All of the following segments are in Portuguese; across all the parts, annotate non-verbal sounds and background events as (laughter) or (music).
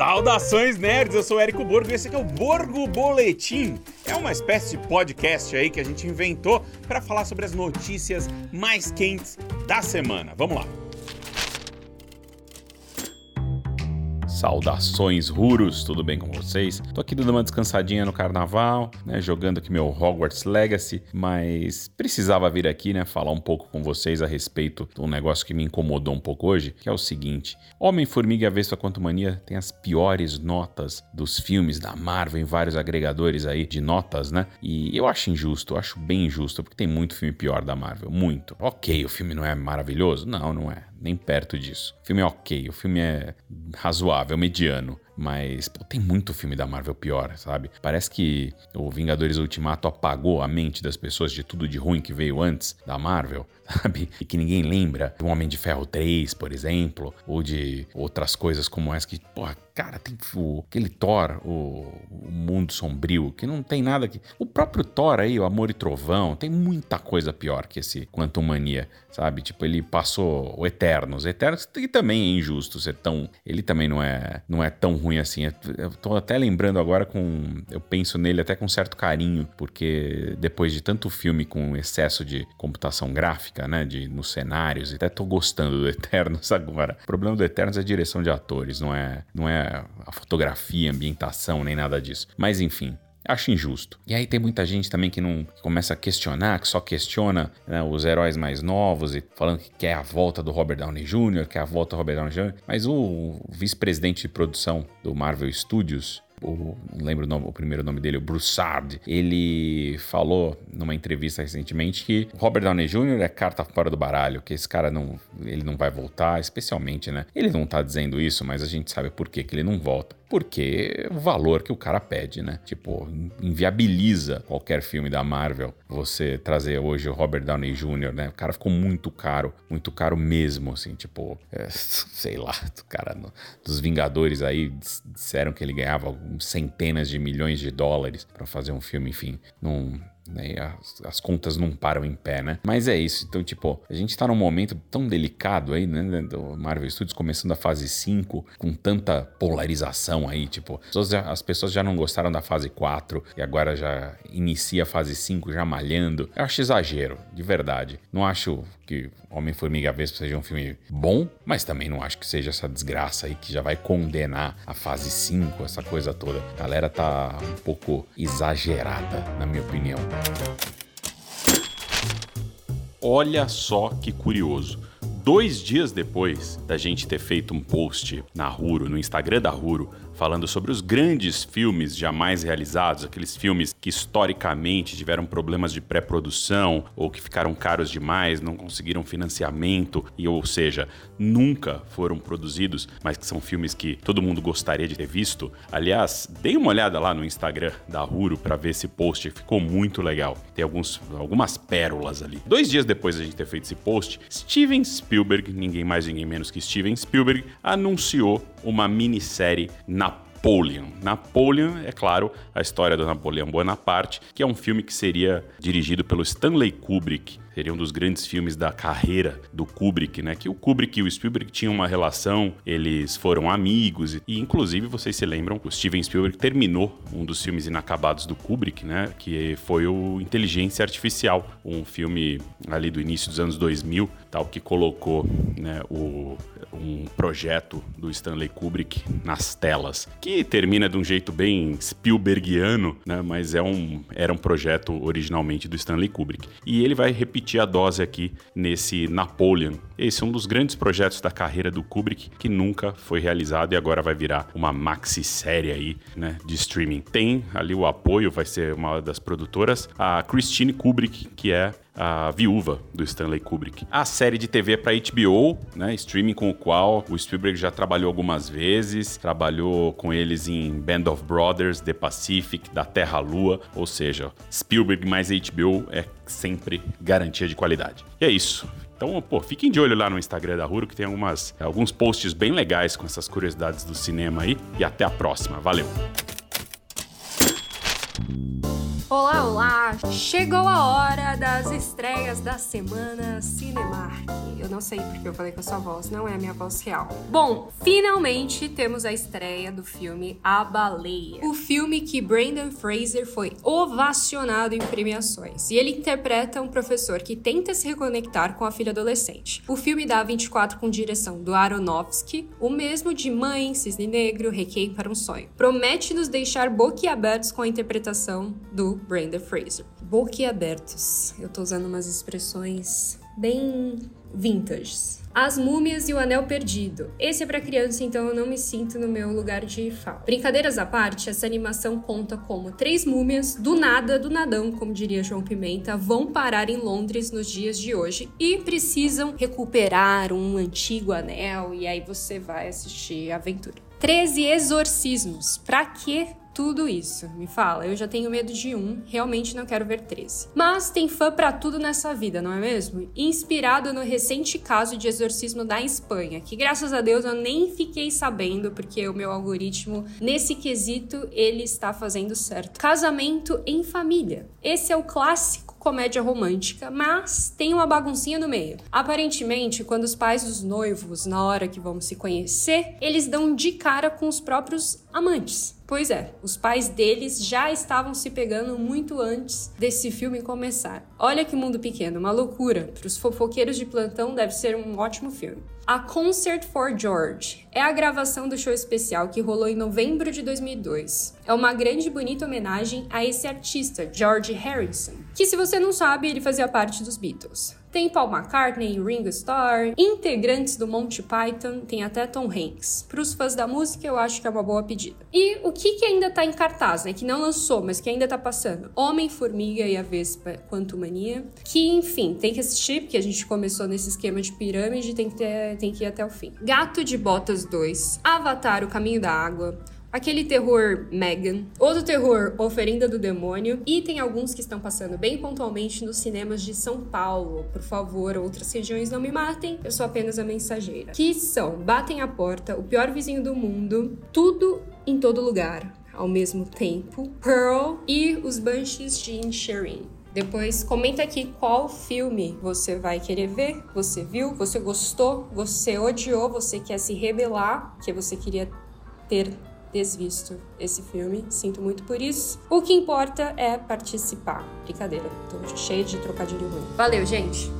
Saudações nerds, eu sou Érico Borgo e esse aqui é o Borgo Boletim. É uma espécie de podcast aí que a gente inventou para falar sobre as notícias mais quentes da semana. Vamos lá. Saudações Ruros, tudo bem com vocês? Tô aqui dando uma descansadinha no carnaval, né, jogando aqui meu Hogwarts Legacy, mas precisava vir aqui, né, falar um pouco com vocês a respeito de um negócio que me incomodou um pouco hoje, que é o seguinte: Homem-Formiga e a Vespa Quanto Mania tem as piores notas dos filmes da Marvel em vários agregadores aí de notas, né? E eu acho injusto, eu acho bem injusto, porque tem muito filme pior da Marvel, muito. OK, o filme não é maravilhoso? Não, não é nem perto disso. O filme é ok, o filme é razoável, mediano. Mas pô, tem muito filme da Marvel pior, sabe? Parece que o Vingadores Ultimato apagou a mente das pessoas de tudo de ruim que veio antes da Marvel, (laughs) sabe? E que ninguém lembra. O Homem de Ferro 3, por exemplo, ou de outras coisas como essa que, porra, cara, tem o, aquele Thor, o, o, Mundo Sombrio, que não tem nada que. O próprio Thor aí, o Amor e Trovão, tem muita coisa pior que esse Quantum Mania, sabe? Tipo, ele passou o Eternos. Eternos que também é injusto ser tão. Ele também não é, não é tão ruim ruim assim. Eu tô até lembrando agora com. Eu penso nele até com certo carinho, porque depois de tanto filme com excesso de computação gráfica, né? De, nos cenários, até tô gostando do (laughs) Eternos agora. O problema do Eternos é a direção de atores, não é, não é a fotografia, ambientação, nem nada disso. Mas enfim, Acho injusto. E aí tem muita gente também que não que começa a questionar, que só questiona né, os heróis mais novos e falando que quer a volta do Robert Downey Jr., quer a volta do Robert Downey Jr., mas o vice-presidente de produção do Marvel Studios, o, não lembro o, nome, o, primeiro nome dele, o Broussard, ele falou numa entrevista recentemente que Robert Downey Jr. é carta fora do baralho, que esse cara não, ele não vai voltar, especialmente, né? Ele não tá dizendo isso, mas a gente sabe por que, que ele não volta porque o valor que o cara pede, né? Tipo, inviabiliza qualquer filme da Marvel você trazer hoje o Robert Downey Jr., né? O cara ficou muito caro, muito caro mesmo, assim, tipo, é, (laughs) sei lá, o cara no, dos Vingadores aí disseram que ele ganhava centenas de milhões de dólares para fazer um filme, enfim, né? As, as, contas não param em pé, né? Mas é isso. Então, tipo, a gente tá num momento tão delicado aí, né? Do Marvel Studios começando a fase 5, com tanta polarização aí, tipo, as pessoas, já, as pessoas já não gostaram da fase 4 e agora já inicia a fase 5 já malhando. Eu acho exagero, de verdade. Não acho que Homem-Formiga Vespa seja um filme bom, mas também não acho que seja essa desgraça aí que já vai condenar a fase 5, essa coisa toda. A galera tá um pouco exagerada, na minha opinião. Olha só que curioso. Dois dias depois da gente ter feito um post na Ruro, no Instagram da Ruro, falando sobre os grandes filmes jamais realizados, aqueles filmes que historicamente tiveram problemas de pré-produção ou que ficaram caros demais, não conseguiram financiamento e ou seja, nunca foram produzidos, mas que são filmes que todo mundo gostaria de ter visto. Aliás, dei uma olhada lá no Instagram da Ruro para ver esse post, ficou muito legal. Tem alguns, algumas pérolas ali. Dois dias depois da gente ter feito esse post, Steven Spielberg, ninguém mais ninguém menos que Steven Spielberg, anunciou uma minissérie Napoleon. Napoleon, é claro, a história do Napoleão Bonaparte, que é um filme que seria dirigido pelo Stanley Kubrick seria um dos grandes filmes da carreira do Kubrick, né? Que o Kubrick e o Spielberg tinham uma relação, eles foram amigos e inclusive vocês se lembram, o Steven Spielberg terminou um dos filmes inacabados do Kubrick, né? Que foi o Inteligência Artificial, um filme ali do início dos anos 2000, tal que colocou, né, o, um projeto do Stanley Kubrick nas telas, que termina de um jeito bem Spielbergiano, né? Mas é um era um projeto originalmente do Stanley Kubrick. E ele vai repetir repetir a dose aqui nesse Napoleon. Esse é um dos grandes projetos da carreira do Kubrick que nunca foi realizado e agora vai virar uma maxi série aí, né, de streaming. Tem ali o apoio, vai ser uma das produtoras, a Christine Kubrick, que é a viúva do Stanley Kubrick. A série de TV para HBO, né, streaming com o qual o Spielberg já trabalhou algumas vezes, trabalhou com eles em Band of Brothers, The Pacific, Da Terra à Lua, ou seja, Spielberg mais HBO é sempre garantia de qualidade. E é isso. Então, pô, fiquem de olho lá no Instagram da Huro, que tem algumas, alguns posts bem legais com essas curiosidades do cinema aí. E até a próxima. Valeu! Olá, olá! Chegou a hora das estreias da semana Cinemark. Eu não sei porque eu falei com a sua voz, não é a minha voz real. Bom, finalmente temos a estreia do filme A Baleia. O filme que Brandon Fraser foi ovacionado em premiações. E ele interpreta um professor que tenta se reconectar com a filha adolescente. O filme da 24 com direção do Aronofsky, o mesmo de Mãe, Cisne Negro, Requiem para um Sonho. Promete nos deixar boquiabertos com a interpretação do Brenda Fraser. Boquiabertos. Eu tô usando umas expressões bem vintage. As Múmias e o Anel Perdido. Esse é para criança, então eu não me sinto no meu lugar de fala. Brincadeiras à parte, essa animação conta como três múmias, do nada, do nadão, como diria João Pimenta, vão parar em Londres nos dias de hoje e precisam recuperar um antigo anel, e aí você vai assistir a aventura. 13 exorcismos. Pra quê? Tudo isso. Me fala, eu já tenho medo de um, realmente não quero ver 13. Mas tem fã para tudo nessa vida, não é mesmo? Inspirado no recente caso de exorcismo da Espanha, que graças a Deus eu nem fiquei sabendo, porque o meu algoritmo, nesse quesito, ele está fazendo certo. Casamento em família. Esse é o clássico comédia romântica, mas tem uma baguncinha no meio. Aparentemente, quando os pais dos noivos, na hora que vão se conhecer, eles dão de cara com os próprios amantes. Pois é, os pais deles já estavam se pegando muito antes desse filme começar. Olha que mundo pequeno, uma loucura. Para os fofoqueiros de plantão deve ser um ótimo filme. A Concert for George é a gravação do show especial que rolou em novembro de 2002. É uma grande e bonita homenagem a esse artista, George Harrison, que se você não sabe, ele fazia parte dos Beatles. Tem Paul McCartney, Ringo Starr, integrantes do Monty Python, tem até Tom Hanks. Para os fãs da música, eu acho que é uma boa pedida. E o que, que ainda tá em cartaz, né? Que não lançou, mas que ainda tá passando? Homem-Formiga e a Vespa Quanto Mania. Que, enfim, tem que assistir, porque a gente começou nesse esquema de pirâmide, tem que, ter, tem que ir até o fim. Gato de Botas 2, Avatar, O Caminho da Água, aquele terror Megan, outro terror Oferenda do Demônio, e tem alguns que estão passando bem pontualmente nos cinemas de São Paulo. Por favor, outras regiões não me matem, eu sou apenas a mensageira. Que são Batem a Porta, O Pior Vizinho do Mundo, Tudo em Todo Lugar, ao mesmo tempo, Pearl e Os Banshees de Inisherin. Depois comenta aqui qual filme você vai querer ver, você viu, você gostou, você odiou, você quer se rebelar, que você queria ter desvisto esse filme, sinto muito por isso. O que importa é participar. Brincadeira, tô cheia de trocadilho ruim. Valeu, gente!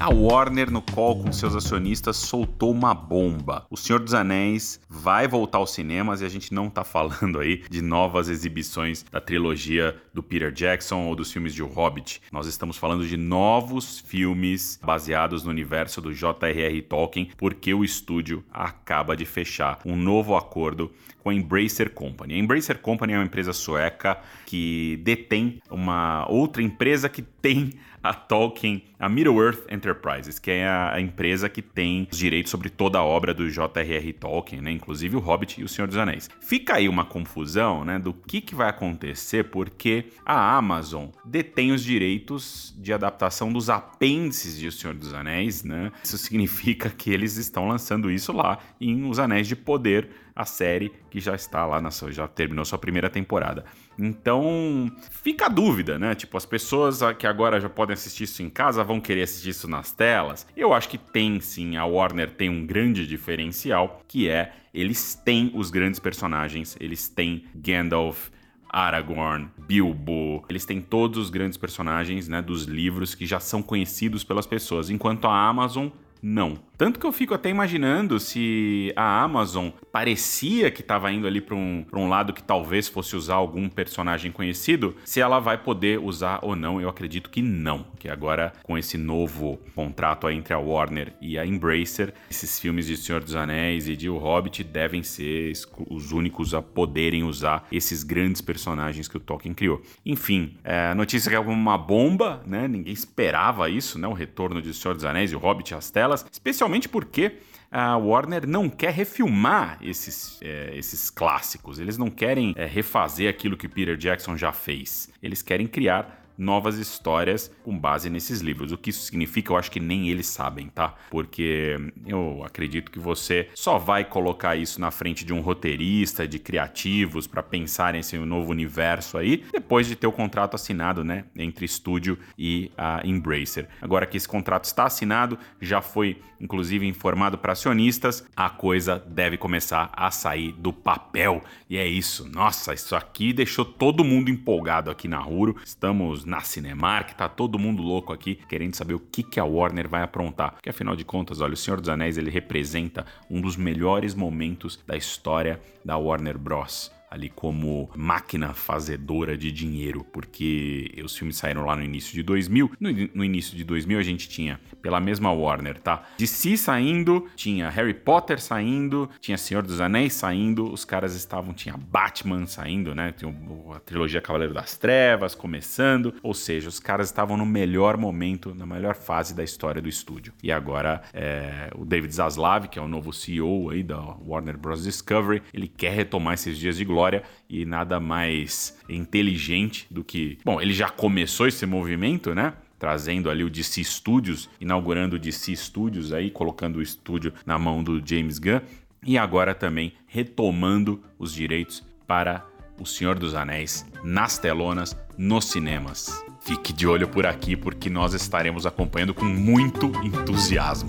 A Warner, no call com seus acionistas, soltou uma bomba. O Senhor dos Anéis vai voltar aos cinemas e a gente não tá falando aí de novas exibições da trilogia do Peter Jackson ou dos filmes de O Hobbit. Nós estamos falando de novos filmes baseados no universo do J.R.R. Tolkien, porque o estúdio acaba de fechar um novo acordo com a Embracer Company. A Embracer Company é uma empresa sueca que detém uma outra empresa que tem a Tolkien, a Middle-earth Enterprises, que é a, a, empresa que tem os direitos sobre toda a obra do J.R.R. Tolkien, né? inclusive o Hobbit e o Senhor dos Anéis. Fica aí uma confusão né, do que, que vai acontecer, porque a Amazon detém os direitos de adaptação dos apêndices de O Senhor dos Anéis. Né? Isso significa que eles estão lançando isso lá em Os Anéis de Poder, a série que já está lá na sua, já terminou sua primeira temporada. Então, fica a dúvida, né? Tipo, as pessoas que agora já podem assistir isso em casa vão querer assistir isso nas telas. Eu acho que tem sim, a Warner tem um grande diferencial, que é eles têm os grandes personagens, eles têm Gandalf, Aragorn, Bilbo, eles têm todos os grandes personagens, né, dos livros que já são conhecidos pelas pessoas, enquanto a Amazon não. Tanto que eu fico até imaginando se a Amazon parecia que estava indo ali para um, um lado que talvez fosse usar algum personagem conhecido, se ela vai poder usar ou não. Eu acredito que não. Que agora, com esse novo contrato entre a Warner e a Embracer, esses filmes de Senhor dos Anéis e de O Hobbit devem ser os únicos a poderem usar esses grandes personagens que o Tolkien criou. Enfim, é, a notícia que é uma bomba, né? Ninguém esperava isso, né? O retorno de Senhor dos Anéis e O Hobbit às telas, especialmente Principalmente porque a Warner não quer refilmar esses, é, esses clássicos. Eles não querem é, refazer aquilo que Peter Jackson já fez. Eles querem criar novas histórias com base nesses livros. O que isso significa, eu acho que nem eles sabem, tá? Porque eu acredito que você só vai colocar isso na frente de um roteirista, de criativos, para pensar nesse novo universo aí, depois de ter o contrato assinado, né, entre estúdio e a Embracer. Agora que esse contrato está assinado, já foi inclusive informado para acionistas, a coisa deve começar a sair do papel. E é isso. Nossa, isso aqui deixou todo mundo empolgado aqui na Ruro. Estamos na Cinemark, tá todo mundo louco aqui querendo saber o que, que a Warner vai aprontar. Porque afinal de contas, olha, o Senhor dos Anéis ele representa um dos melhores momentos da história da Warner Bros ali como máquina fazedora de dinheiro, porque os filmes saíram lá no início de 2000. No, no, início de 2000 a gente tinha, pela mesma Warner, tá? DC saindo, tinha Harry Potter saindo, tinha Senhor dos Anéis saindo, os caras estavam, tinha Batman saindo, né? Tinha a trilogia Cavaleiro das Trevas começando, ou seja, os caras estavam no melhor momento, na melhor fase da história do estúdio. E agora é, o David Zaslav, que é o novo CEO aí da Warner Bros. Discovery, ele quer retomar esses dias de glória glória e nada mais inteligente do que. Bom, ele já começou esse movimento, né? trazendo ali o DC Studios, inaugurando o DC Studios aí, colocando o estúdio na mão do James Gunn e agora também retomando os direitos para O Senhor dos Anéis nas telonas, nos cinemas. Fique de olho por aqui porque nós estaremos acompanhando com muito entusiasmo.